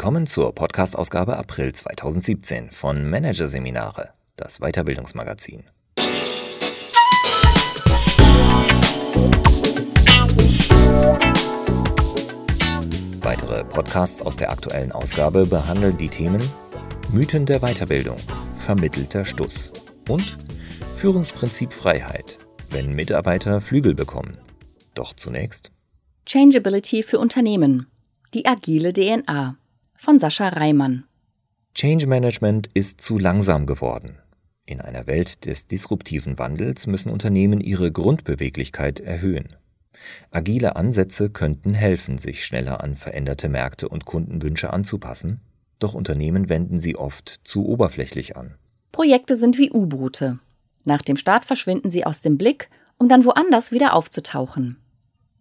Willkommen zur Podcast-Ausgabe April 2017 von Managerseminare, das Weiterbildungsmagazin. Weitere Podcasts aus der aktuellen Ausgabe behandeln die Themen Mythen der Weiterbildung, vermittelter Stuss und Führungsprinzip Freiheit, wenn Mitarbeiter Flügel bekommen. Doch zunächst Changeability für Unternehmen. Die agile DNA von Sascha Reimann. Change Management ist zu langsam geworden. In einer Welt des disruptiven Wandels müssen Unternehmen ihre Grundbeweglichkeit erhöhen. Agile Ansätze könnten helfen, sich schneller an veränderte Märkte und Kundenwünsche anzupassen, doch Unternehmen wenden sie oft zu oberflächlich an. Projekte sind wie U-Boote. Nach dem Start verschwinden sie aus dem Blick, um dann woanders wieder aufzutauchen.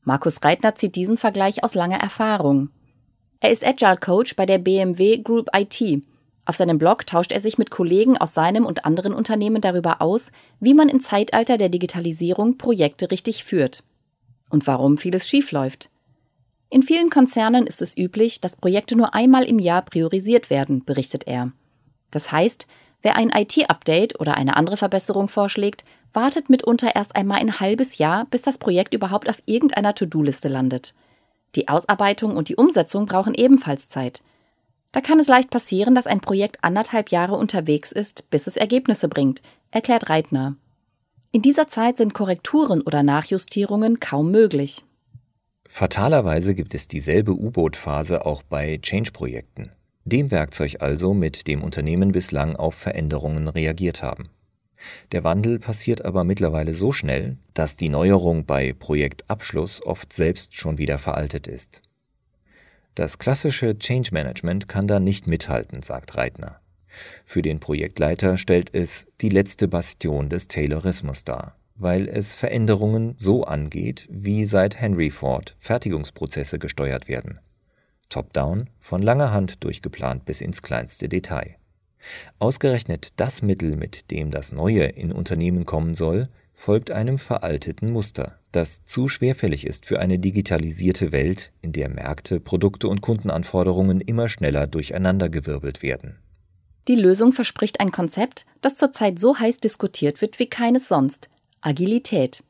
Markus Reitner zieht diesen Vergleich aus langer Erfahrung. Er ist Agile Coach bei der BMW Group IT. Auf seinem Blog tauscht er sich mit Kollegen aus seinem und anderen Unternehmen darüber aus, wie man im Zeitalter der Digitalisierung Projekte richtig führt. Und warum vieles schiefläuft. In vielen Konzernen ist es üblich, dass Projekte nur einmal im Jahr priorisiert werden, berichtet er. Das heißt, wer ein IT-Update oder eine andere Verbesserung vorschlägt, wartet mitunter erst einmal ein halbes Jahr, bis das Projekt überhaupt auf irgendeiner To-Do-Liste landet. Die Ausarbeitung und die Umsetzung brauchen ebenfalls Zeit. Da kann es leicht passieren, dass ein Projekt anderthalb Jahre unterwegs ist, bis es Ergebnisse bringt, erklärt Reitner. In dieser Zeit sind Korrekturen oder Nachjustierungen kaum möglich. Fatalerweise gibt es dieselbe U-Boot-Phase auch bei Change-Projekten, dem Werkzeug also, mit dem Unternehmen bislang auf Veränderungen reagiert haben. Der Wandel passiert aber mittlerweile so schnell, dass die Neuerung bei Projektabschluss oft selbst schon wieder veraltet ist. Das klassische Change Management kann da nicht mithalten, sagt Reitner. Für den Projektleiter stellt es die letzte Bastion des Taylorismus dar, weil es Veränderungen so angeht, wie seit Henry Ford Fertigungsprozesse gesteuert werden. Top-down, von langer Hand durchgeplant bis ins kleinste Detail. Ausgerechnet das Mittel, mit dem das Neue in Unternehmen kommen soll, folgt einem veralteten Muster, das zu schwerfällig ist für eine digitalisierte Welt, in der Märkte, Produkte und Kundenanforderungen immer schneller durcheinandergewirbelt werden. Die Lösung verspricht ein Konzept, das zurzeit so heiß diskutiert wird wie keines sonst Agilität.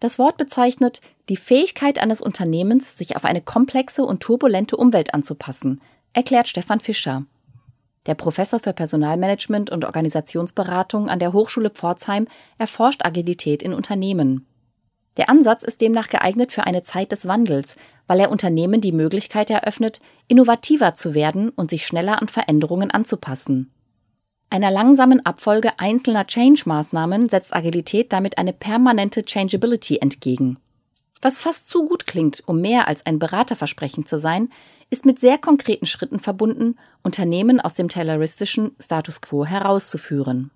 Das Wort bezeichnet die Fähigkeit eines Unternehmens, sich auf eine komplexe und turbulente Umwelt anzupassen, erklärt Stefan Fischer. Der Professor für Personalmanagement und Organisationsberatung an der Hochschule Pforzheim erforscht Agilität in Unternehmen. Der Ansatz ist demnach geeignet für eine Zeit des Wandels, weil er Unternehmen die Möglichkeit eröffnet, innovativer zu werden und sich schneller an Veränderungen anzupassen. Einer langsamen Abfolge einzelner Change-Maßnahmen setzt Agilität damit eine permanente Changeability entgegen. Was fast zu gut klingt, um mehr als ein Beraterversprechen zu sein, ist mit sehr konkreten Schritten verbunden, Unternehmen aus dem tayloristischen Status quo herauszuführen.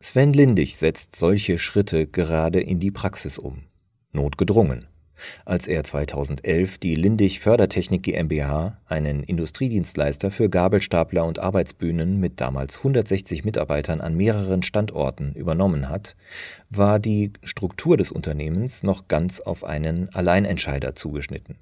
Sven Lindig setzt solche Schritte gerade in die Praxis um. Notgedrungen. Als er 2011 die Lindig Fördertechnik GmbH, einen Industriedienstleister für Gabelstapler und Arbeitsbühnen mit damals 160 Mitarbeitern an mehreren Standorten übernommen hat, war die Struktur des Unternehmens noch ganz auf einen Alleinentscheider zugeschnitten.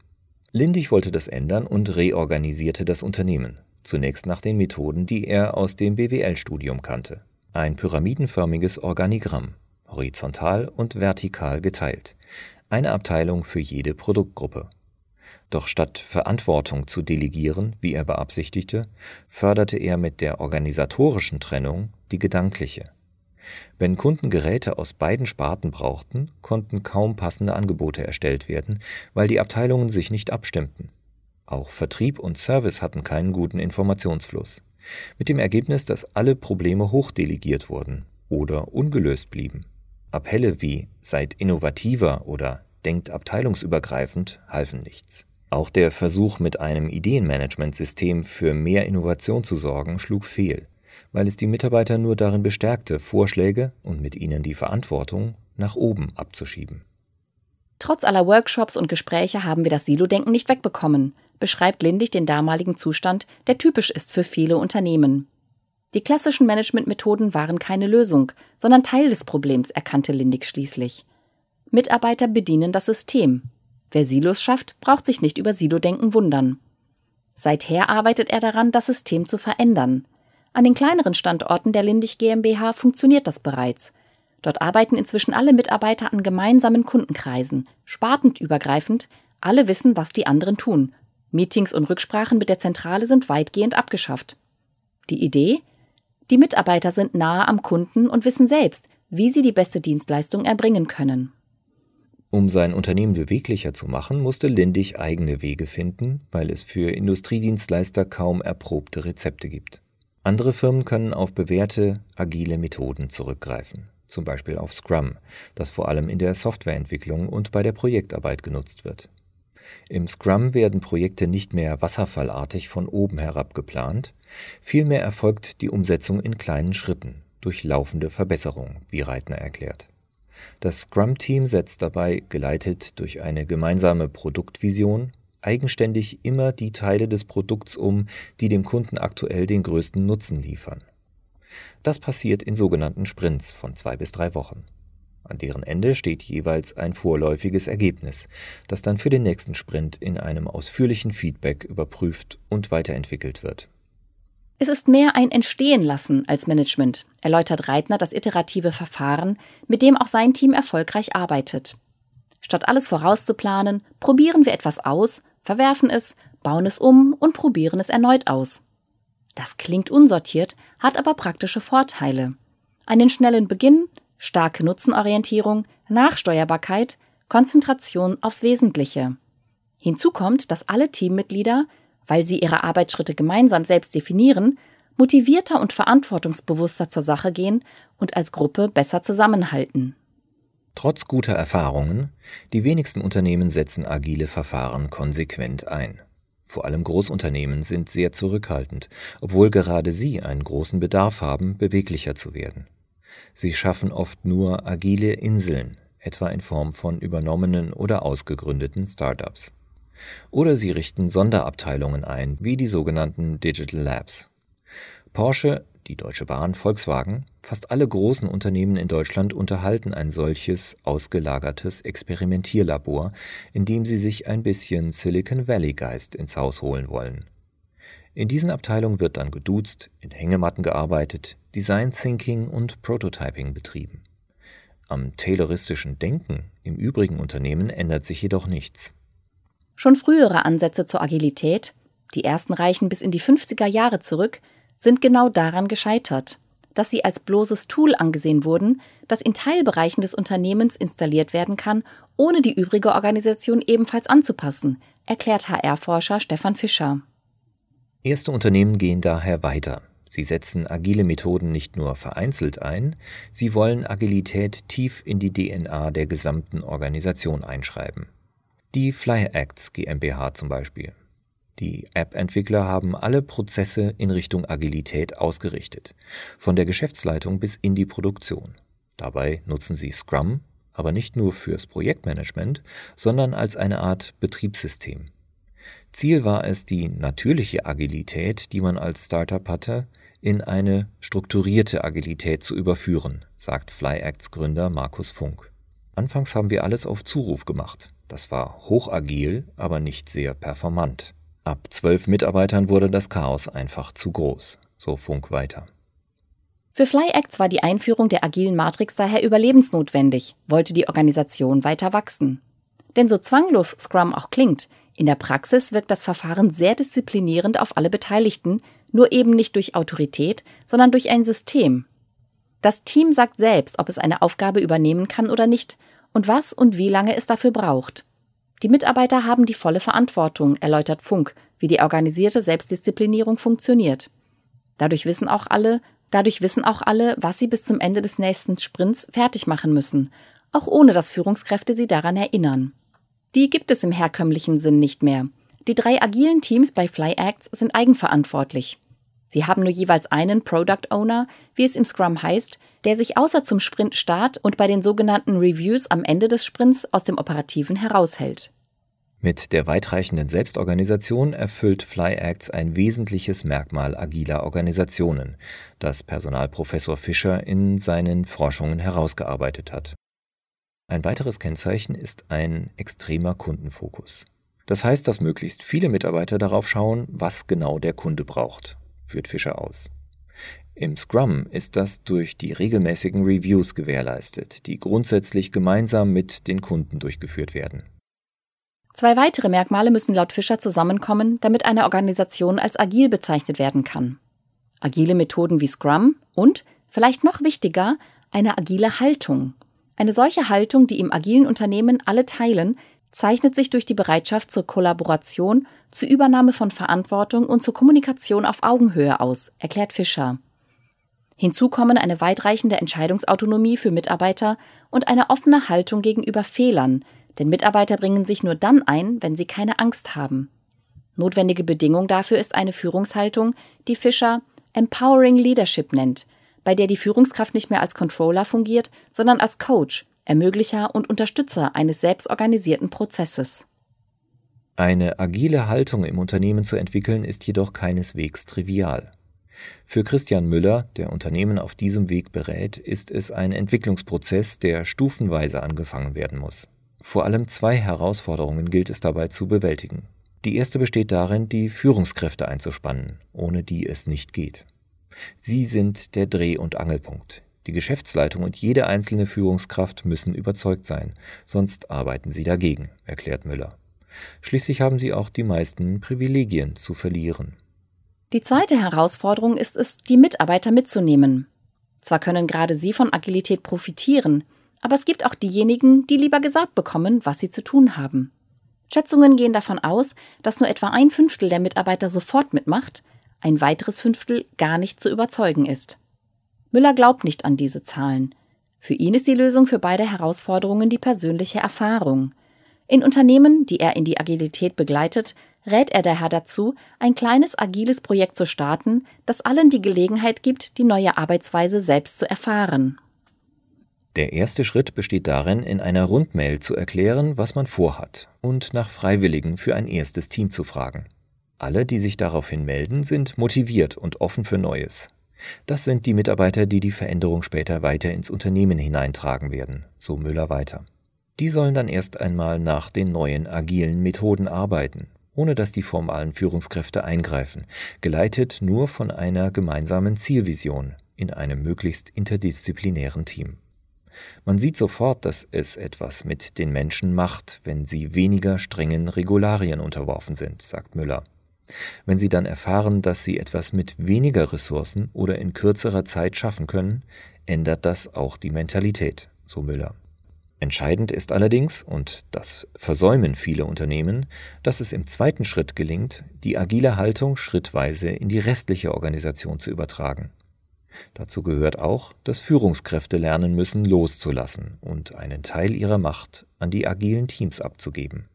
Lindig wollte das ändern und reorganisierte das Unternehmen, zunächst nach den Methoden, die er aus dem BWL-Studium kannte. Ein pyramidenförmiges Organigramm, horizontal und vertikal geteilt, eine Abteilung für jede Produktgruppe. Doch statt Verantwortung zu delegieren, wie er beabsichtigte, förderte er mit der organisatorischen Trennung die gedankliche. Wenn Kunden Geräte aus beiden Sparten brauchten, konnten kaum passende Angebote erstellt werden, weil die Abteilungen sich nicht abstimmten. Auch Vertrieb und Service hatten keinen guten Informationsfluss. Mit dem Ergebnis, dass alle Probleme hochdelegiert wurden oder ungelöst blieben. Appelle wie seid innovativer oder denkt abteilungsübergreifend halfen nichts. Auch der Versuch, mit einem Ideenmanagementsystem für mehr Innovation zu sorgen, schlug fehl weil es die Mitarbeiter nur darin bestärkte, Vorschläge und mit ihnen die Verantwortung nach oben abzuschieben. Trotz aller Workshops und Gespräche haben wir das Silo-Denken nicht wegbekommen, beschreibt Lindig den damaligen Zustand, der typisch ist für viele Unternehmen. Die klassischen Managementmethoden waren keine Lösung, sondern Teil des Problems, erkannte Lindig schließlich. Mitarbeiter bedienen das System. Wer Silos schafft, braucht sich nicht über Silo-Denken wundern. Seither arbeitet er daran, das System zu verändern. An den kleineren Standorten der Lindig GmbH funktioniert das bereits. Dort arbeiten inzwischen alle Mitarbeiter an gemeinsamen Kundenkreisen, spartenübergreifend, alle wissen, was die anderen tun. Meetings und Rücksprachen mit der Zentrale sind weitgehend abgeschafft. Die Idee? Die Mitarbeiter sind nahe am Kunden und wissen selbst, wie sie die beste Dienstleistung erbringen können. Um sein Unternehmen beweglicher zu machen, musste Lindig eigene Wege finden, weil es für Industriedienstleister kaum erprobte Rezepte gibt. Andere Firmen können auf bewährte, agile Methoden zurückgreifen, zum Beispiel auf Scrum, das vor allem in der Softwareentwicklung und bei der Projektarbeit genutzt wird. Im Scrum werden Projekte nicht mehr wasserfallartig von oben herab geplant, vielmehr erfolgt die Umsetzung in kleinen Schritten durch laufende Verbesserung, wie Reitner erklärt. Das Scrum-Team setzt dabei, geleitet durch eine gemeinsame Produktvision, eigenständig immer die Teile des Produkts um, die dem Kunden aktuell den größten Nutzen liefern. Das passiert in sogenannten Sprints von zwei bis drei Wochen. An deren Ende steht jeweils ein vorläufiges Ergebnis, das dann für den nächsten Sprint in einem ausführlichen Feedback überprüft und weiterentwickelt wird. Es ist mehr ein Entstehenlassen als Management, erläutert Reitner das iterative Verfahren, mit dem auch sein Team erfolgreich arbeitet. Statt alles vorauszuplanen, probieren wir etwas aus, verwerfen es, bauen es um und probieren es erneut aus. Das klingt unsortiert, hat aber praktische Vorteile. Einen schnellen Beginn, starke Nutzenorientierung, Nachsteuerbarkeit, Konzentration aufs Wesentliche. Hinzu kommt, dass alle Teammitglieder weil sie ihre Arbeitsschritte gemeinsam selbst definieren, motivierter und verantwortungsbewusster zur Sache gehen und als Gruppe besser zusammenhalten. Trotz guter Erfahrungen, die wenigsten Unternehmen setzen agile Verfahren konsequent ein. Vor allem Großunternehmen sind sehr zurückhaltend, obwohl gerade sie einen großen Bedarf haben, beweglicher zu werden. Sie schaffen oft nur agile Inseln, etwa in Form von übernommenen oder ausgegründeten Startups. Oder sie richten Sonderabteilungen ein, wie die sogenannten Digital Labs. Porsche, die Deutsche Bahn, Volkswagen, fast alle großen Unternehmen in Deutschland unterhalten ein solches ausgelagertes Experimentierlabor, in dem sie sich ein bisschen Silicon Valley Geist ins Haus holen wollen. In diesen Abteilungen wird dann geduzt, in Hängematten gearbeitet, Design Thinking und Prototyping betrieben. Am tayloristischen Denken im übrigen Unternehmen ändert sich jedoch nichts. Schon frühere Ansätze zur Agilität, die ersten reichen bis in die 50er Jahre zurück, sind genau daran gescheitert, dass sie als bloßes Tool angesehen wurden, das in Teilbereichen des Unternehmens installiert werden kann, ohne die übrige Organisation ebenfalls anzupassen, erklärt HR-Forscher Stefan Fischer. Erste Unternehmen gehen daher weiter. Sie setzen agile Methoden nicht nur vereinzelt ein, sie wollen Agilität tief in die DNA der gesamten Organisation einschreiben. Die FlyActs GmbH zum Beispiel. Die App-Entwickler haben alle Prozesse in Richtung Agilität ausgerichtet, von der Geschäftsleitung bis in die Produktion. Dabei nutzen sie Scrum, aber nicht nur fürs Projektmanagement, sondern als eine Art Betriebssystem. Ziel war es, die natürliche Agilität, die man als Startup hatte, in eine strukturierte Agilität zu überführen, sagt FlyActs Gründer Markus Funk. Anfangs haben wir alles auf Zuruf gemacht. Das war hochagil, aber nicht sehr performant. Ab zwölf Mitarbeitern wurde das Chaos einfach zu groß, so Funk weiter. Für FlyActs war die Einführung der agilen Matrix daher überlebensnotwendig, wollte die Organisation weiter wachsen. Denn so zwanglos Scrum auch klingt, in der Praxis wirkt das Verfahren sehr disziplinierend auf alle Beteiligten, nur eben nicht durch Autorität, sondern durch ein System. Das Team sagt selbst, ob es eine Aufgabe übernehmen kann oder nicht und was und wie lange es dafür braucht. Die Mitarbeiter haben die volle Verantwortung, erläutert Funk, wie die organisierte Selbstdisziplinierung funktioniert. Dadurch wissen auch alle, dadurch wissen auch alle, was sie bis zum Ende des nächsten Sprints fertig machen müssen, auch ohne dass Führungskräfte sie daran erinnern. Die gibt es im herkömmlichen Sinn nicht mehr. Die drei agilen Teams bei FlyActs sind eigenverantwortlich. Sie haben nur jeweils einen Product Owner, wie es im Scrum heißt, der sich außer zum Sprintstart und bei den sogenannten Reviews am Ende des Sprints aus dem Operativen heraushält. Mit der weitreichenden Selbstorganisation erfüllt FlyActs ein wesentliches Merkmal agiler Organisationen, das Personalprofessor Fischer in seinen Forschungen herausgearbeitet hat. Ein weiteres Kennzeichen ist ein extremer Kundenfokus. Das heißt, dass möglichst viele Mitarbeiter darauf schauen, was genau der Kunde braucht, führt Fischer aus. Im Scrum ist das durch die regelmäßigen Reviews gewährleistet, die grundsätzlich gemeinsam mit den Kunden durchgeführt werden. Zwei weitere Merkmale müssen laut Fischer zusammenkommen, damit eine Organisation als agil bezeichnet werden kann. Agile Methoden wie Scrum und, vielleicht noch wichtiger, eine agile Haltung. Eine solche Haltung, die im agilen Unternehmen alle teilen, zeichnet sich durch die Bereitschaft zur Kollaboration, zur Übernahme von Verantwortung und zur Kommunikation auf Augenhöhe aus, erklärt Fischer. Hinzu kommen eine weitreichende Entscheidungsautonomie für Mitarbeiter und eine offene Haltung gegenüber Fehlern, denn Mitarbeiter bringen sich nur dann ein, wenn sie keine Angst haben. Notwendige Bedingung dafür ist eine Führungshaltung, die Fischer Empowering Leadership nennt, bei der die Führungskraft nicht mehr als Controller fungiert, sondern als Coach, Ermöglicher und Unterstützer eines selbstorganisierten Prozesses. Eine agile Haltung im Unternehmen zu entwickeln, ist jedoch keineswegs trivial. Für Christian Müller, der Unternehmen auf diesem Weg berät, ist es ein Entwicklungsprozess, der stufenweise angefangen werden muss. Vor allem zwei Herausforderungen gilt es dabei zu bewältigen. Die erste besteht darin, die Führungskräfte einzuspannen, ohne die es nicht geht. Sie sind der Dreh- und Angelpunkt. Die Geschäftsleitung und jede einzelne Führungskraft müssen überzeugt sein, sonst arbeiten sie dagegen, erklärt Müller. Schließlich haben sie auch die meisten Privilegien zu verlieren. Die zweite Herausforderung ist es, die Mitarbeiter mitzunehmen. Zwar können gerade sie von Agilität profitieren, aber es gibt auch diejenigen, die lieber gesagt bekommen, was sie zu tun haben. Schätzungen gehen davon aus, dass nur etwa ein Fünftel der Mitarbeiter sofort mitmacht, ein weiteres Fünftel gar nicht zu überzeugen ist. Müller glaubt nicht an diese Zahlen. Für ihn ist die Lösung für beide Herausforderungen die persönliche Erfahrung. In Unternehmen, die er in die Agilität begleitet, rät er daher dazu, ein kleines agiles Projekt zu starten, das allen die Gelegenheit gibt, die neue Arbeitsweise selbst zu erfahren. Der erste Schritt besteht darin, in einer Rundmail zu erklären, was man vorhat und nach Freiwilligen für ein erstes Team zu fragen. Alle, die sich daraufhin melden, sind motiviert und offen für Neues. Das sind die Mitarbeiter, die die Veränderung später weiter ins Unternehmen hineintragen werden, so Müller weiter. Die sollen dann erst einmal nach den neuen agilen Methoden arbeiten ohne dass die formalen Führungskräfte eingreifen, geleitet nur von einer gemeinsamen Zielvision in einem möglichst interdisziplinären Team. Man sieht sofort, dass es etwas mit den Menschen macht, wenn sie weniger strengen Regularien unterworfen sind, sagt Müller. Wenn sie dann erfahren, dass sie etwas mit weniger Ressourcen oder in kürzerer Zeit schaffen können, ändert das auch die Mentalität, so Müller. Entscheidend ist allerdings, und das versäumen viele Unternehmen, dass es im zweiten Schritt gelingt, die agile Haltung schrittweise in die restliche Organisation zu übertragen. Dazu gehört auch, dass Führungskräfte lernen müssen, loszulassen und einen Teil ihrer Macht an die agilen Teams abzugeben.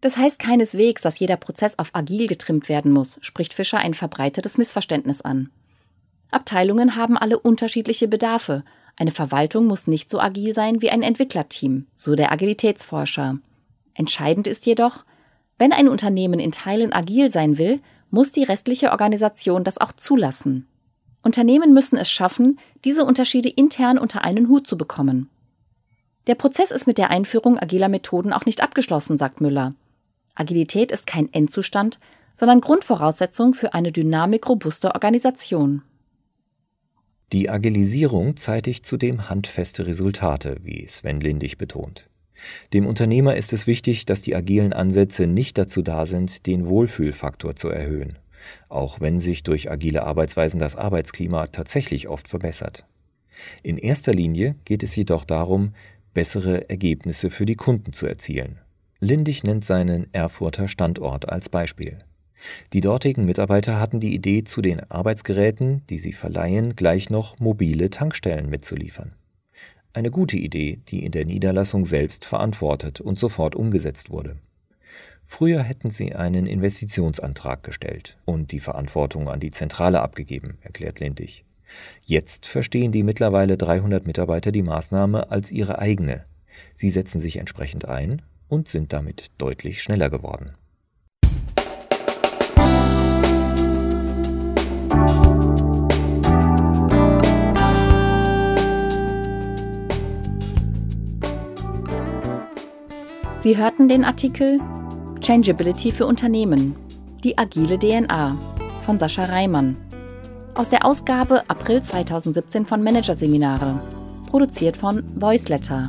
Das heißt keineswegs, dass jeder Prozess auf agil getrimmt werden muss, spricht Fischer ein verbreitetes Missverständnis an. Abteilungen haben alle unterschiedliche Bedarfe eine Verwaltung muss nicht so agil sein wie ein Entwicklerteam, so der Agilitätsforscher. Entscheidend ist jedoch, wenn ein Unternehmen in Teilen agil sein will, muss die restliche Organisation das auch zulassen. Unternehmen müssen es schaffen, diese Unterschiede intern unter einen Hut zu bekommen. Der Prozess ist mit der Einführung agiler Methoden auch nicht abgeschlossen, sagt Müller. Agilität ist kein Endzustand, sondern Grundvoraussetzung für eine dynamik robuste Organisation. Die Agilisierung zeitigt zudem handfeste Resultate, wie Sven Lindig betont. Dem Unternehmer ist es wichtig, dass die agilen Ansätze nicht dazu da sind, den Wohlfühlfaktor zu erhöhen, auch wenn sich durch agile Arbeitsweisen das Arbeitsklima tatsächlich oft verbessert. In erster Linie geht es jedoch darum, bessere Ergebnisse für die Kunden zu erzielen. Lindig nennt seinen Erfurter Standort als Beispiel. Die dortigen Mitarbeiter hatten die Idee, zu den Arbeitsgeräten, die sie verleihen, gleich noch mobile Tankstellen mitzuliefern. Eine gute Idee, die in der Niederlassung selbst verantwortet und sofort umgesetzt wurde. Früher hätten sie einen Investitionsantrag gestellt und die Verantwortung an die Zentrale abgegeben, erklärt Lindig. Jetzt verstehen die mittlerweile 300 Mitarbeiter die Maßnahme als ihre eigene. Sie setzen sich entsprechend ein und sind damit deutlich schneller geworden. Sie hörten den Artikel Changeability für Unternehmen. Die agile DNA von Sascha Reimann. Aus der Ausgabe April 2017 von Managerseminare. Produziert von Voiceletter.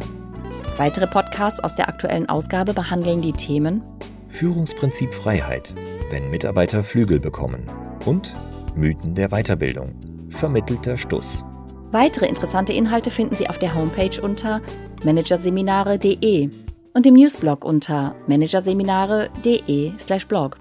Weitere Podcasts aus der aktuellen Ausgabe behandeln die Themen Führungsprinzip Freiheit, wenn Mitarbeiter Flügel bekommen und Mythen der Weiterbildung, vermittelter Stuss. Weitere interessante Inhalte finden Sie auf der Homepage unter managerseminare.de und im Newsblog unter managerseminare.de/blog.